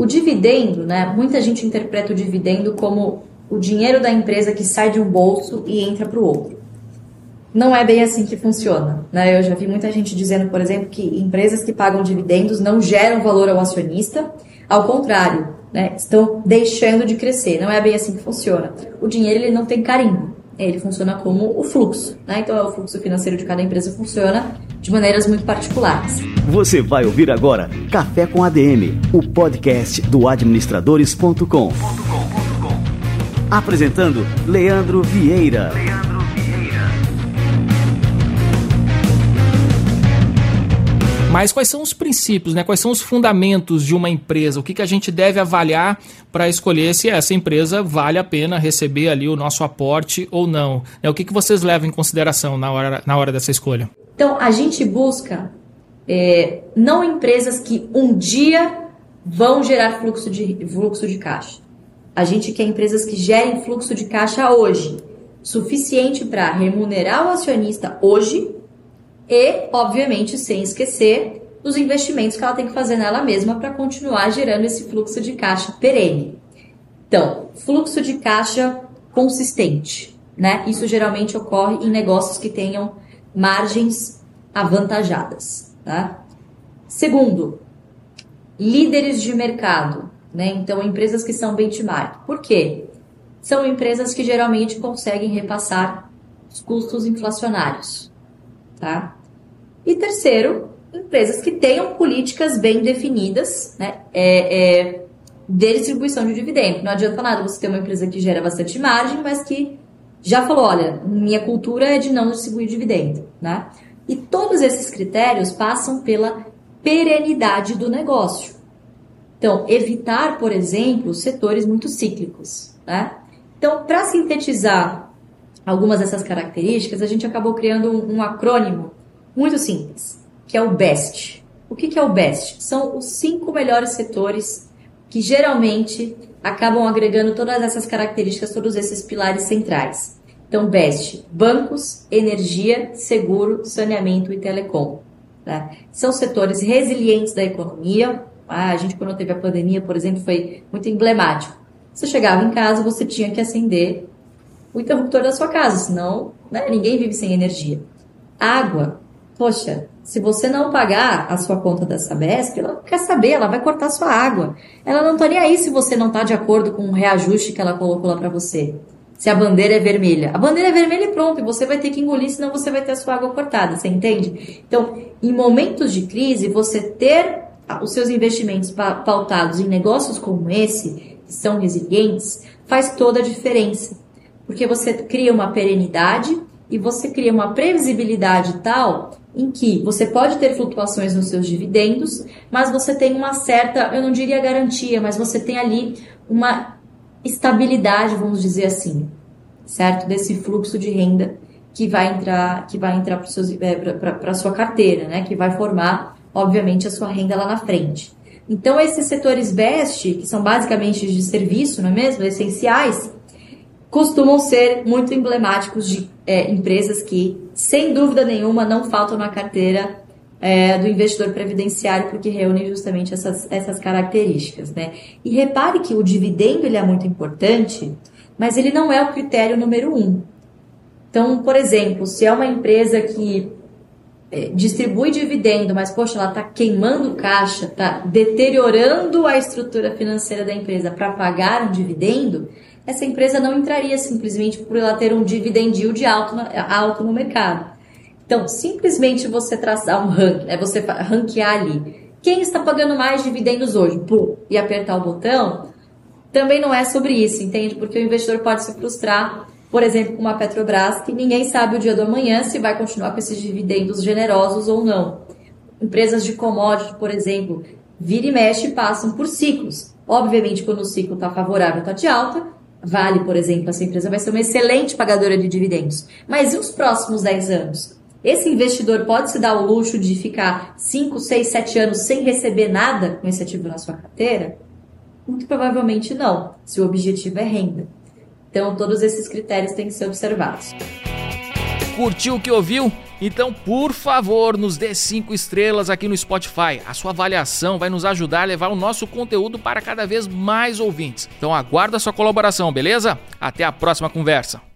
O dividendo, né? Muita gente interpreta o dividendo como o dinheiro da empresa que sai de um bolso e entra para o outro. Não é bem assim que funciona. Né? Eu já vi muita gente dizendo, por exemplo, que empresas que pagam dividendos não geram valor ao acionista. Ao contrário, né? estão deixando de crescer. Não é bem assim que funciona. O dinheiro ele não tem carimbo. Ele funciona como o fluxo. Né? Então, é o fluxo financeiro de cada empresa funciona de maneiras muito particulares. Você vai ouvir agora Café com ADM, o podcast do administradores.com. Apresentando Leandro Vieira. Leandro Vieira. Mas quais são os princípios, né? quais são os fundamentos de uma empresa? O que, que a gente deve avaliar para escolher se essa empresa vale a pena receber ali o nosso aporte ou não? É, o que, que vocês levam em consideração na hora, na hora dessa escolha? Então, a gente busca é, não empresas que um dia vão gerar fluxo de, fluxo de caixa. A gente quer empresas que gerem fluxo de caixa hoje, suficiente para remunerar o acionista hoje e, obviamente, sem esquecer dos investimentos que ela tem que fazer nela mesma para continuar gerando esse fluxo de caixa perene. Então, fluxo de caixa consistente, né? Isso geralmente ocorre em negócios que tenham margens avantajadas, tá? Segundo, líderes de mercado. Né? Então, empresas que são benchmark. Por quê? São empresas que geralmente conseguem repassar os custos inflacionários. Tá? E terceiro, empresas que tenham políticas bem definidas né? é, é, de distribuição de dividendo. Não adianta nada você ter uma empresa que gera bastante margem, mas que já falou, olha, minha cultura é de não distribuir dividendo. Né? Todos esses critérios passam pela perenidade do negócio. Então, evitar, por exemplo, setores muito cíclicos. Né? Então, para sintetizar algumas dessas características, a gente acabou criando um, um acrônimo muito simples, que é o BEST. O que, que é o BEST? São os cinco melhores setores que geralmente acabam agregando todas essas características, todos esses pilares centrais. Então, BEST, bancos, energia, seguro, saneamento e telecom. Tá? São setores resilientes da economia, ah, a gente, quando teve a pandemia, por exemplo, foi muito emblemático. Você chegava em casa, você tinha que acender o interruptor da sua casa, senão né, ninguém vive sem energia. Água, poxa, se você não pagar a sua conta da Sabesp, ela quer saber, ela vai cortar sua água. Ela não está nem aí se você não está de acordo com o reajuste que ela colocou lá para você. Se a bandeira é vermelha. A bandeira é vermelha e pronto, e você vai ter que engolir, senão você vai ter a sua água cortada, você entende? Então, em momentos de crise, você ter os seus investimentos pautados em negócios como esse, que são resilientes, faz toda a diferença. Porque você cria uma perenidade e você cria uma previsibilidade tal em que você pode ter flutuações nos seus dividendos, mas você tem uma certa, eu não diria garantia, mas você tem ali uma estabilidade, vamos dizer assim, certo? Desse fluxo de renda que vai entrar, que vai entrar para é, a sua carteira, né? Que vai formar obviamente, a sua renda lá na frente. Então, esses setores BEST, que são basicamente de serviço, não é mesmo? Essenciais, costumam ser muito emblemáticos de é, empresas que, sem dúvida nenhuma, não faltam na carteira é, do investidor previdenciário, porque reúnem justamente essas, essas características. Né? E repare que o dividendo ele é muito importante, mas ele não é o critério número um. Então, por exemplo, se é uma empresa que é, distribui dividendo, mas poxa, ela está queimando caixa, está deteriorando a estrutura financeira da empresa para pagar um dividendo, essa empresa não entraria simplesmente por ela ter um dividend yield alto, alto no mercado. Então, simplesmente você traçar um ranking, é você ranquear ali quem está pagando mais dividendos hoje, pum, e apertar o botão, também não é sobre isso, entende? Porque o investidor pode se frustrar por exemplo, com uma Petrobras, que ninguém sabe o dia do amanhã se vai continuar com esses dividendos generosos ou não. Empresas de commodity, por exemplo, vira e mexe passam por ciclos. Obviamente, quando o ciclo está favorável, está de alta, vale, por exemplo, essa empresa vai ser uma excelente pagadora de dividendos. Mas e os próximos 10 anos? Esse investidor pode se dar o luxo de ficar 5, 6, 7 anos sem receber nada com esse ativo na sua carteira? Muito provavelmente não, se o objetivo é renda. Então, todos esses critérios têm que ser observados. Curtiu o que ouviu? Então, por favor, nos dê cinco estrelas aqui no Spotify. A sua avaliação vai nos ajudar a levar o nosso conteúdo para cada vez mais ouvintes. Então, aguardo a sua colaboração, beleza? Até a próxima conversa.